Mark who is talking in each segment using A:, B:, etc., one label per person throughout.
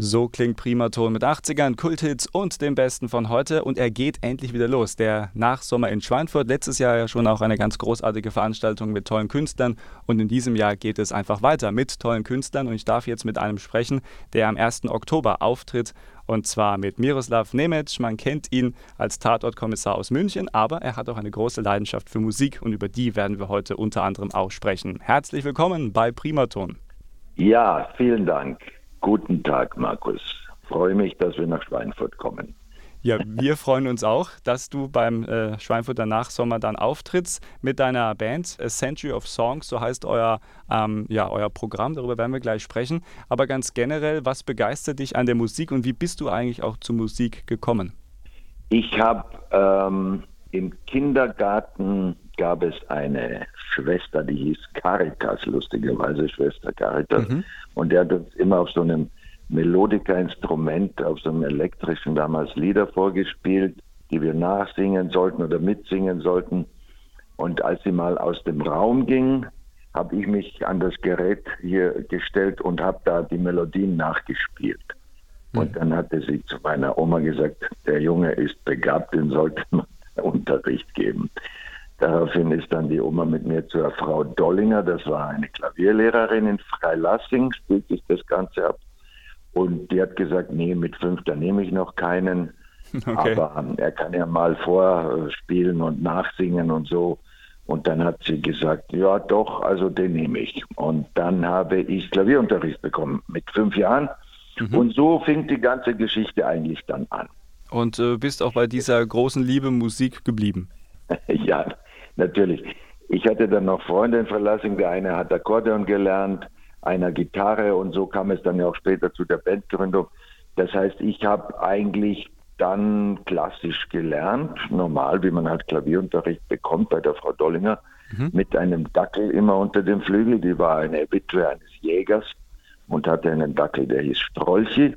A: So klingt Primaton mit 80ern, Kulthits und dem Besten von heute. Und er geht endlich wieder los. Der Nachsommer in Schweinfurt. Letztes Jahr ja schon auch eine ganz großartige Veranstaltung mit tollen Künstlern. Und in diesem Jahr geht es einfach weiter mit tollen Künstlern. Und ich darf jetzt mit einem sprechen, der am 1. Oktober auftritt. Und zwar mit Miroslav Nemec. Man kennt ihn als Tatortkommissar aus München, aber er hat auch eine große Leidenschaft für Musik. Und über die werden wir heute unter anderem auch sprechen. Herzlich willkommen bei Primaton.
B: Ja, vielen Dank. Guten Tag, Markus. Freue mich, dass wir nach Schweinfurt kommen.
A: Ja, wir freuen uns auch, dass du beim äh, Schweinfurter Nachsommer dann auftrittst mit deiner Band A Century of Songs, so heißt euer, ähm, ja, euer Programm, darüber werden wir gleich sprechen. Aber ganz generell, was begeistert dich an der Musik und wie bist du eigentlich auch zur Musik gekommen?
B: Ich habe ähm, im Kindergarten gab es eine Schwester, die hieß Caritas, lustigerweise Schwester Caritas. Mhm. Und der hat uns immer auf so einem Melodika-Instrument, auf so einem elektrischen damals Lieder vorgespielt, die wir nachsingen sollten oder mitsingen sollten. Und als sie mal aus dem Raum ging, habe ich mich an das Gerät hier gestellt und habe da die Melodien nachgespielt. Mhm. Und dann hatte sie zu meiner Oma gesagt, der Junge ist begabt, den sollte man Unterricht geben. Daraufhin ist dann die Oma mit mir zur Frau Dollinger, das war eine Klavierlehrerin in Freilassing, spielt sich das Ganze ab. Und die hat gesagt, nee, mit fünf, da nehme ich noch keinen. Okay. Aber er kann ja mal vorspielen und nachsingen und so. Und dann hat sie gesagt, ja doch, also den nehme ich. Und dann habe ich Klavierunterricht bekommen mit fünf Jahren. Mhm. Und so fing die ganze Geschichte eigentlich dann an.
A: Und äh, bist auch bei dieser großen Liebe Musik geblieben?
B: ja, natürlich. Ich hatte dann noch Freunde in Verlassung. Der eine hat Akkordeon gelernt, einer Gitarre und so kam es dann ja auch später zu der Bandgründung. Das heißt, ich habe eigentlich dann klassisch gelernt, normal, wie man halt Klavierunterricht bekommt bei der Frau Dollinger, mhm. mit einem Dackel immer unter dem Flügel. Die war eine Witwe eines Jägers und hatte einen Dackel, der hieß Strolchi.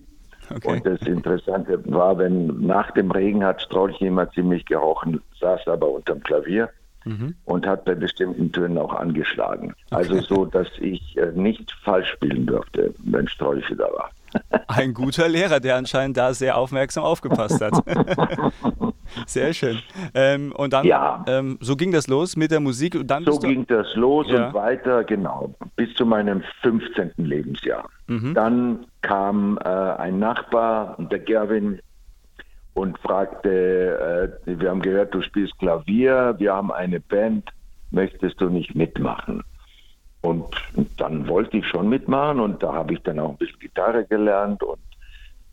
B: Okay. Und das Interessante war, wenn nach dem Regen hat Strolchi immer ziemlich gerochen, saß aber unterm Klavier mhm. und hat bei bestimmten Tönen auch angeschlagen. Also okay. so, dass ich äh, nicht falsch spielen durfte, wenn Strolche da war.
A: Ein guter Lehrer, der anscheinend da sehr aufmerksam aufgepasst hat. Sehr schön. Ähm, und dann, ja. ähm, so ging das los mit der Musik. Und dann
B: so ging das los ja. und weiter, genau, bis zu meinem 15. Lebensjahr. Mhm. Dann kam äh, ein Nachbar, der Gerwin, und fragte, äh, wir haben gehört, du spielst Klavier, wir haben eine Band, möchtest du nicht mitmachen? Und dann wollte ich schon mitmachen und da habe ich dann auch ein bisschen Gitarre gelernt und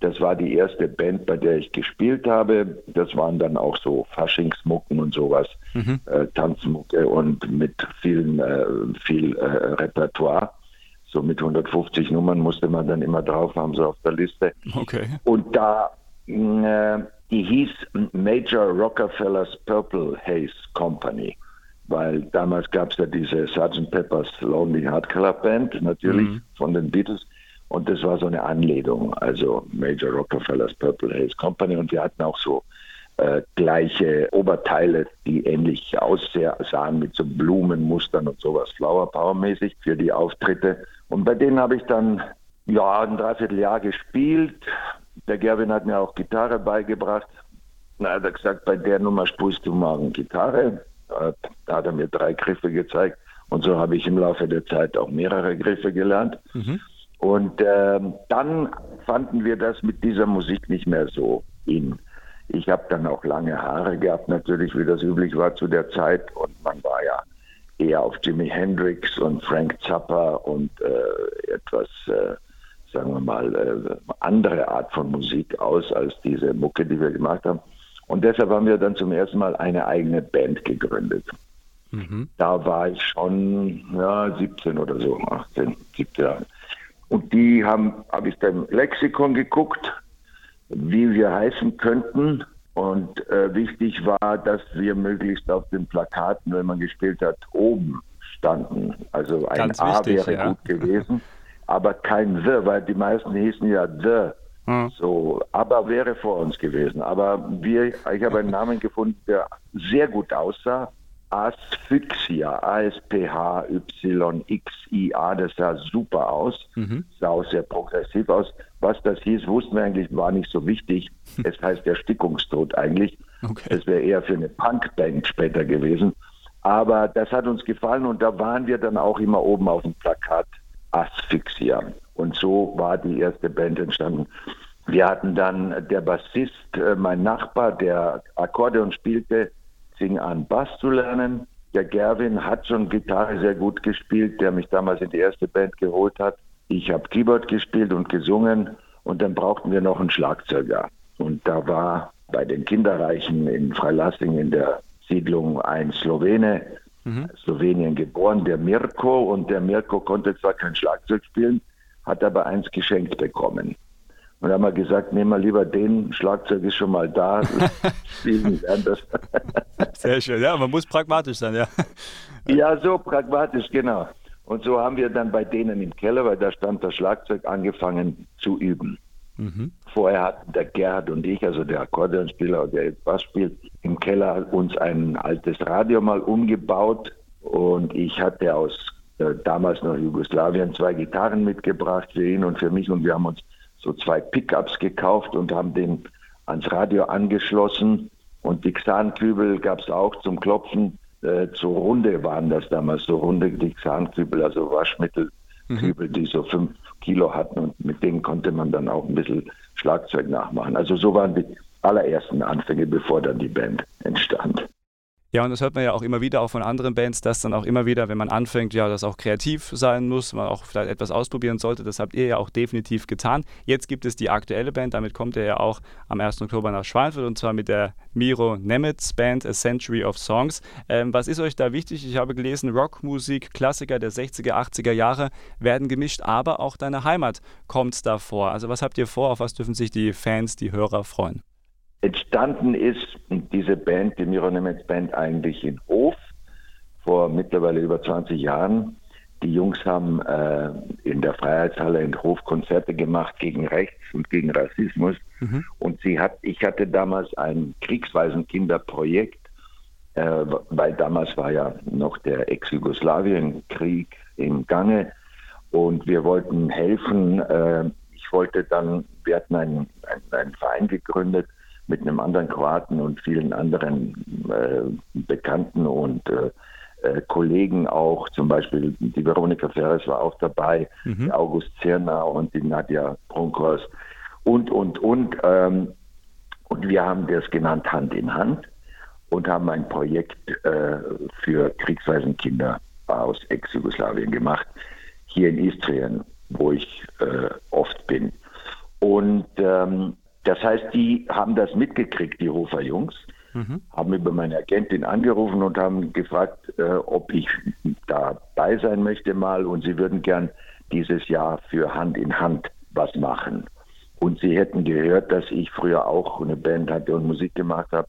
B: das war die erste Band, bei der ich gespielt habe. Das waren dann auch so Faschingsmucken und sowas, mhm. äh, Tanzmucke und mit vielen, äh, viel äh, Repertoire. So mit 150 Nummern musste man dann immer drauf haben, so auf der Liste.
A: Okay.
B: Und da die hieß Major Rockefellers Purple Haze Company, weil damals gab es ja diese Sgt. Pepper's Lonely Heart Club Band, natürlich mhm. von den Beatles. Und das war so eine Anlehnung, also Major Rockefellers Purple Haze Company. Und wir hatten auch so äh, gleiche Oberteile, die ähnlich aussahen mit so Blumenmustern und sowas, Flower Power mäßig für die Auftritte. Und bei denen habe ich dann ja ein Dreivierteljahr gespielt, der Gerwin hat mir auch Gitarre beigebracht. Na, hat er gesagt, bei der Nummer spielst du morgen Gitarre. Da hat er mir drei Griffe gezeigt. Und so habe ich im Laufe der Zeit auch mehrere Griffe gelernt. Mhm. Und äh, dann fanden wir das mit dieser Musik nicht mehr so in. Ich habe dann auch lange Haare gehabt, natürlich, wie das üblich war zu der Zeit. Und man war ja eher auf Jimi Hendrix und Frank Zappa und äh, etwas äh, sagen wir mal, äh, andere Art von Musik aus als diese Mucke, die wir gemacht haben. Und deshalb haben wir dann zum ersten Mal eine eigene Band gegründet. Mhm. Da war ich schon ja, 17 oder so, 18, 17 Jahre. Und die haben, habe ich beim Lexikon geguckt, wie wir heißen könnten. Und äh, wichtig war, dass wir möglichst auf den Plakaten, wenn man gespielt hat, oben standen. Also ein Ganz A wichtig, wäre ja. gut gewesen. aber kein The, weil die meisten hießen ja The. Hm. So, aber wäre vor uns gewesen. Aber wir, ich habe einen Namen gefunden, der sehr gut aussah Asphyxia, A-S-P-H-Y-X-I-A, das sah super aus, mhm. sah auch sehr progressiv aus. Was das hieß, wussten wir eigentlich, war nicht so wichtig. es heißt Erstickungstod eigentlich. Okay. Das wäre eher für eine Punkband später gewesen. Aber das hat uns gefallen und da waren wir dann auch immer oben auf dem Plakat Asphyxia. Und so war die erste Band entstanden. Wir hatten dann der Bassist, äh, mein Nachbar, der Akkordeon spielte, fing an, Bass zu lernen. Der Gerwin hat schon Gitarre sehr gut gespielt, der mich damals in die erste Band geholt hat. Ich habe Keyboard gespielt und gesungen und dann brauchten wir noch einen Schlagzeuger. Und da war bei den Kinderreichen in Freilassing in der Siedlung ein Slowene, mhm. Slowenien geboren, der Mirko. Und der Mirko konnte zwar kein Schlagzeug spielen, hat aber eins geschenkt bekommen. Und da haben wir gesagt, nehmen wir lieber den, Schlagzeug ist schon mal da, spielen lernen das.
A: Sehr schön, ja, man muss pragmatisch sein, ja.
B: Ja, so pragmatisch, genau. Und so haben wir dann bei denen im Keller, weil da stand das Schlagzeug, angefangen zu üben. Mhm. Vorher hatten der Gerhard und ich, also der Akkordeonspieler, der jetzt Bass spielt, im Keller uns ein altes Radio mal umgebaut und ich hatte aus äh, damals noch Jugoslawien zwei Gitarren mitgebracht für ihn und für mich und wir haben uns so zwei Pickups gekauft und haben den ans Radio angeschlossen. Und die Xankübel gab es auch zum Klopfen. Äh, zur Runde waren das damals, so runde die Xankübel, also Waschmittelkübel, mhm. die so fünf Kilo hatten. Und mit denen konnte man dann auch ein bisschen Schlagzeug nachmachen. Also so waren die allerersten Anfänge, bevor dann die Band entstand.
A: Ja, und das hört man ja auch immer wieder, auch von anderen Bands, dass dann auch immer wieder, wenn man anfängt, ja, das auch kreativ sein muss, man auch vielleicht etwas ausprobieren sollte. Das habt ihr ja auch definitiv getan. Jetzt gibt es die aktuelle Band, damit kommt ihr ja auch am 1. Oktober nach Schweinfurt und zwar mit der Miro Nemetz Band A Century of Songs. Ähm, was ist euch da wichtig? Ich habe gelesen, Rockmusik, Klassiker der 60er, 80er Jahre werden gemischt, aber auch deine Heimat kommt da vor. Also was habt ihr vor? Auf was dürfen sich die Fans, die Hörer freuen?
B: Entstanden ist diese Band, die Mironemets Band, eigentlich in Hof vor mittlerweile über 20 Jahren. Die Jungs haben äh, in der Freiheitshalle in Hof Konzerte gemacht gegen Rechts und gegen Rassismus. Mhm. Und sie hat, ich hatte damals ein Kriegswaisenkinderprojekt, äh, weil damals war ja noch der Ex-Jugoslawien-Krieg im Gange und wir wollten helfen. Äh, ich wollte dann, wir hatten einen, einen, einen Verein gegründet, mit einem anderen Kroaten und vielen anderen äh, Bekannten und äh, äh, Kollegen auch, zum Beispiel die Veronika Ferres war auch dabei, mhm. August Zerner und die Nadja Bronkos und, und, und. Ähm, und wir haben das genannt Hand in Hand und haben ein Projekt äh, für Kriegswaisenkinder aus Ex-Jugoslawien gemacht, hier in Istrien, wo ich äh, oft bin. Und ähm, das heißt, die haben das mitgekriegt, die Hofer Jungs, mhm. haben über meine Agentin angerufen und haben gefragt, äh, ob ich dabei sein möchte mal und sie würden gern dieses Jahr für Hand in Hand was machen. Und sie hätten gehört, dass ich früher auch eine Band hatte und Musik gemacht habe,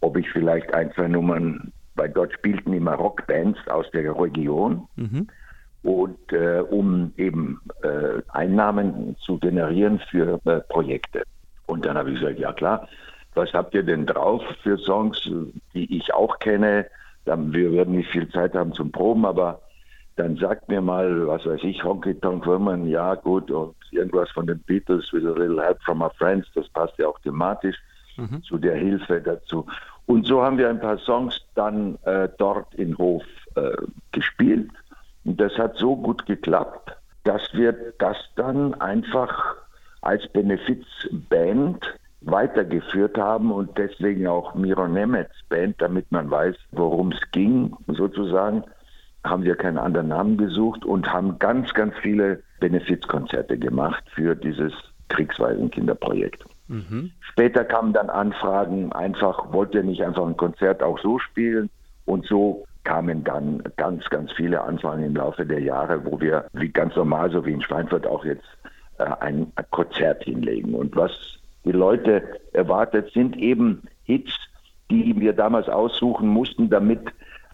B: ob ich vielleicht ein, zwei Nummern, weil dort spielten immer Rockbands aus der Region. Mhm. Und äh, um eben äh, Einnahmen zu generieren für äh, Projekte. Und dann habe ich gesagt, ja klar, was habt ihr denn drauf für Songs, die ich auch kenne? Wir werden nicht viel Zeit haben zum Proben, aber dann sagt mir mal, was weiß ich, Honky Tonk Woman, ja gut, und irgendwas von den Beatles with a little help from our friends, das passt ja auch thematisch mhm. zu der Hilfe dazu. Und so haben wir ein paar Songs dann äh, dort in Hof äh, gespielt. Und das hat so gut geklappt, dass wir das dann einfach als Benefizband weitergeführt haben und deswegen auch Miro Nemetz Band, damit man weiß, worum es ging, sozusagen, haben wir keinen anderen Namen gesucht und haben ganz, ganz viele Benefizkonzerte gemacht für dieses Kriegswaisenkinderprojekt. Mhm. Später kamen dann Anfragen, einfach, wollt ihr nicht einfach ein Konzert auch so spielen? Und so kamen dann ganz, ganz viele Anfragen im Laufe der Jahre, wo wir, wie ganz normal, so wie in Schweinfurt auch jetzt ein Konzert hinlegen. Und was die Leute erwartet, sind eben Hits, die wir damals aussuchen mussten, damit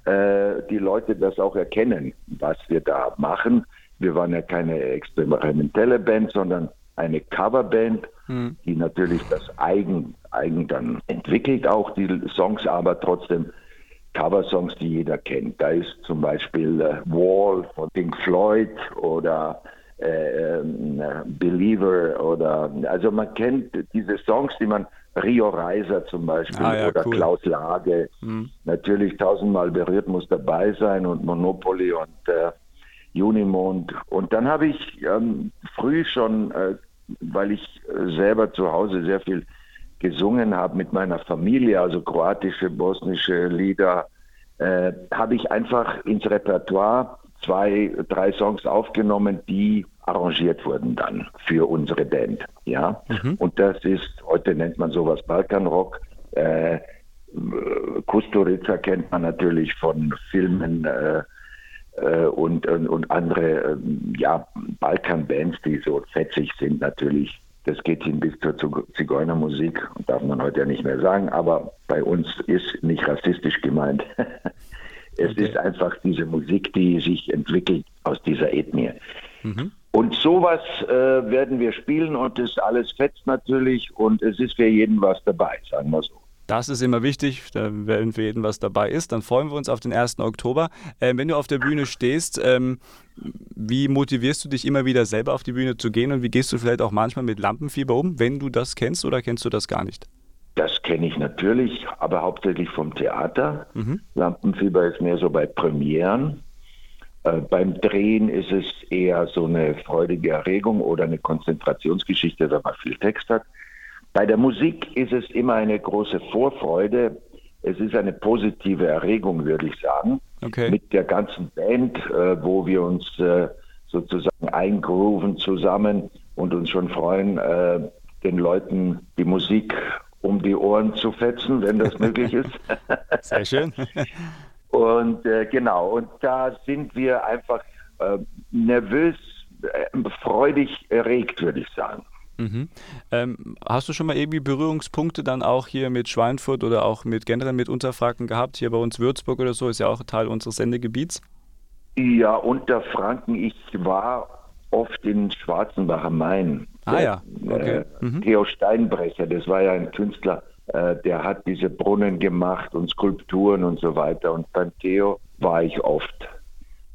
B: äh, die Leute das auch erkennen, was wir da machen. Wir waren ja keine experimentelle Band, sondern eine Coverband, mhm. die natürlich das eigen, eigen dann entwickelt, auch die Songs, aber trotzdem Coversongs, die jeder kennt. Da ist zum Beispiel äh, Wall von Pink Floyd oder äh, Believer oder also man kennt diese Songs, die man Rio Reiser zum Beispiel ah, ja, oder cool. Klaus Lage mhm. natürlich tausendmal berührt muss dabei sein und Monopoly und äh, Unimond und dann habe ich ähm, früh schon, äh, weil ich selber zu Hause sehr viel gesungen habe mit meiner Familie, also kroatische, bosnische Lieder, äh, habe ich einfach ins Repertoire zwei, drei Songs aufgenommen, die arrangiert wurden dann für unsere Band. Ja, mhm. und das ist, heute nennt man sowas Balkanrock. Äh, Kusturica kennt man natürlich von Filmen äh, äh, und, und, und, andere äh, ja, Balkanbands, die so fetzig sind natürlich. Das geht hin bis zur Zigeunermusik, darf man heute ja nicht mehr sagen, aber bei uns ist nicht rassistisch gemeint. es okay. ist einfach diese Musik, die sich entwickelt aus dieser Ethnie. Mhm. Und sowas äh, werden wir spielen und das alles fetzt natürlich und es ist für jeden was dabei, sagen wir so.
A: Das ist immer wichtig, wenn für jeden was dabei ist. Dann freuen wir uns auf den 1. Oktober. Ähm, wenn du auf der Bühne stehst, ähm, wie motivierst du dich immer wieder selber auf die Bühne zu gehen und wie gehst du vielleicht auch manchmal mit Lampenfieber um, wenn du das kennst oder kennst du das gar nicht?
B: Das kenne ich natürlich, aber hauptsächlich vom Theater. Mhm. Lampenfieber ist mehr so bei Premieren. Äh, beim Drehen ist es eher so eine freudige Erregung oder eine Konzentrationsgeschichte, wenn man viel Text hat. Bei der Musik ist es immer eine große Vorfreude. Es ist eine positive Erregung, würde ich sagen. Okay. Mit der ganzen Band, äh, wo wir uns äh, sozusagen eingrooven zusammen und uns schon freuen, äh, den Leuten die Musik um die Ohren zu fetzen, wenn das möglich ist.
A: Sehr schön.
B: Und äh, genau, und da sind wir einfach äh, nervös, äh, freudig erregt, würde ich sagen.
A: Mhm. Ähm, hast du schon mal irgendwie Berührungspunkte dann auch hier mit Schweinfurt oder auch mit generell mit Unterfranken gehabt? Hier bei uns Würzburg oder so ist ja auch Teil unseres Sendegebiets.
B: Ja, Unterfranken. Ich war oft in Schwarzenbach am Main.
A: Ah ja,
B: okay. Äh, mhm. Theo Steinbrecher, das war ja ein Künstler, äh, der hat diese Brunnen gemacht und Skulpturen und so weiter. Und beim Theo war ich oft.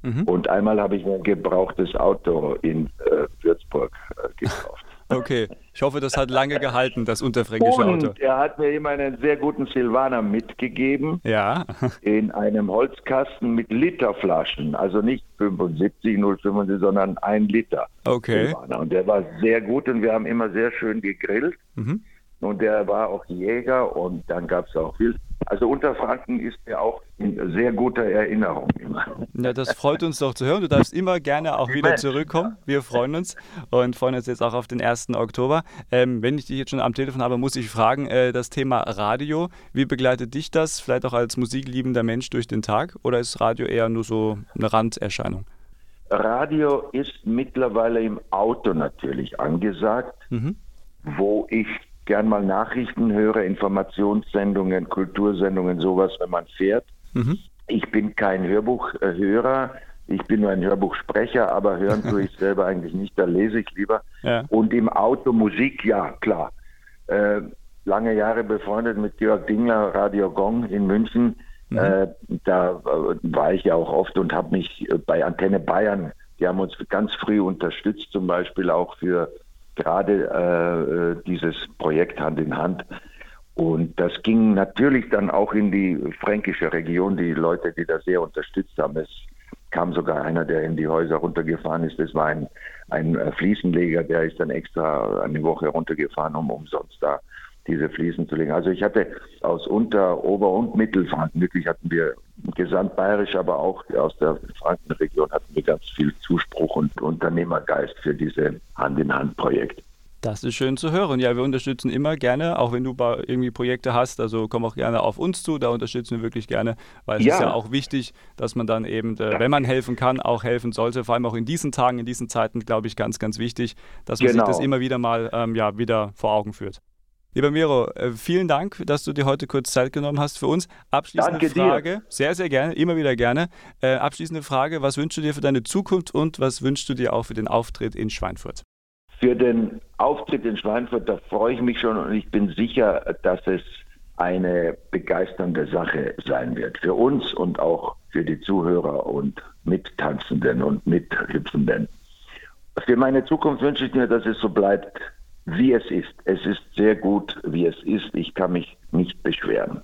B: Mhm. Und einmal habe ich ein gebrauchtes Auto in äh, Würzburg äh, gekauft.
A: Okay, ich hoffe, das hat lange gehalten, das unterfränkische Auto.
B: Und er hat mir immer einen sehr guten Silvaner mitgegeben.
A: Ja.
B: In einem Holzkasten mit Literflaschen. Also nicht 75, 075, sondern ein Liter.
A: Okay.
B: Silvaner. Und der war sehr gut und wir haben immer sehr schön gegrillt. Mhm. Und der war auch Jäger und dann gab es auch Wild. Also Unterfranken ist mir auch in sehr guter Erinnerung immer.
A: Ja, das freut uns doch zu hören. Du darfst immer gerne auch wieder zurückkommen. Wir freuen uns und freuen uns jetzt auch auf den 1. Oktober. Ähm, wenn ich dich jetzt schon am Telefon habe, muss ich fragen, äh, das Thema Radio, wie begleitet dich das? Vielleicht auch als musikliebender Mensch durch den Tag oder ist Radio eher nur so eine Randerscheinung?
B: Radio ist mittlerweile im Auto natürlich angesagt, mhm. wo ich gern mal Nachrichten höre, Informationssendungen, Kultursendungen, sowas, wenn man fährt. Mhm. Ich bin kein Hörbuchhörer, ich bin nur ein Hörbuchsprecher, aber hören tue ich selber eigentlich nicht, da lese ich lieber. Ja. Und im Auto Musik, ja, klar. Äh, lange Jahre befreundet mit Georg Dingler, Radio Gong in München. Mhm. Äh, da äh, war ich ja auch oft und habe mich äh, bei Antenne Bayern, die haben uns ganz früh unterstützt, zum Beispiel auch für gerade äh, dieses Projekt Hand in Hand. Und das ging natürlich dann auch in die fränkische Region, die Leute, die das sehr unterstützt haben. Es kam sogar einer, der in die Häuser runtergefahren ist. Das war ein, ein Fliesenleger, der ist dann extra eine Woche runtergefahren, um umsonst da diese Fliesen zu legen. Also ich hatte aus Unter-, Ober- und Mittelfranken, wirklich hatten wir gesamtbayerisch, aber auch aus der Frankenregion hatten wir ganz viel Zuspruch und Unternehmergeist für diese Hand-in-Hand-Projekte.
A: Das ist schön zu hören. Ja, wir unterstützen immer gerne, auch wenn du irgendwie Projekte hast. Also komm auch gerne auf uns zu, da unterstützen wir wirklich gerne, weil es ja. ist ja auch wichtig, dass man dann eben, äh, wenn man helfen kann, auch helfen sollte. Vor allem auch in diesen Tagen, in diesen Zeiten, glaube ich, ganz, ganz wichtig, dass man genau. sich das immer wieder mal ähm, ja, wieder vor Augen führt. Lieber Miro, äh, vielen Dank, dass du dir heute kurz Zeit genommen hast für uns. Abschließende Danke Frage, dir. sehr, sehr gerne, immer wieder gerne. Äh, abschließende Frage, was wünschst du dir für deine Zukunft und was wünschst du dir auch für den Auftritt in Schweinfurt?
B: Für den Auftritt in Schweinfurt, da freue ich mich schon und ich bin sicher, dass es eine begeisternde Sache sein wird. Für uns und auch für die Zuhörer und Mittanzenden und Mithüpfenden. Für meine Zukunft wünsche ich mir, dass es so bleibt, wie es ist. Es ist sehr gut, wie es ist. Ich kann mich nicht beschweren.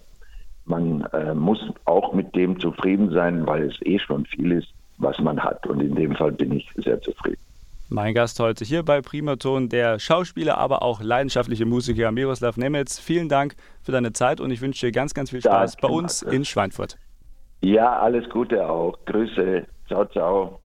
B: Man äh, muss auch mit dem zufrieden sein, weil es eh schon viel ist, was man hat. Und in dem Fall bin ich sehr zufrieden.
A: Mein Gast heute hier bei Primaton, der Schauspieler, aber auch leidenschaftliche Musiker Miroslav Nemetz. Vielen Dank für deine Zeit und ich wünsche dir ganz, ganz viel Spaß Danke, bei uns in Schweinfurt.
B: Ja, alles Gute auch. Grüße. Ciao, ciao.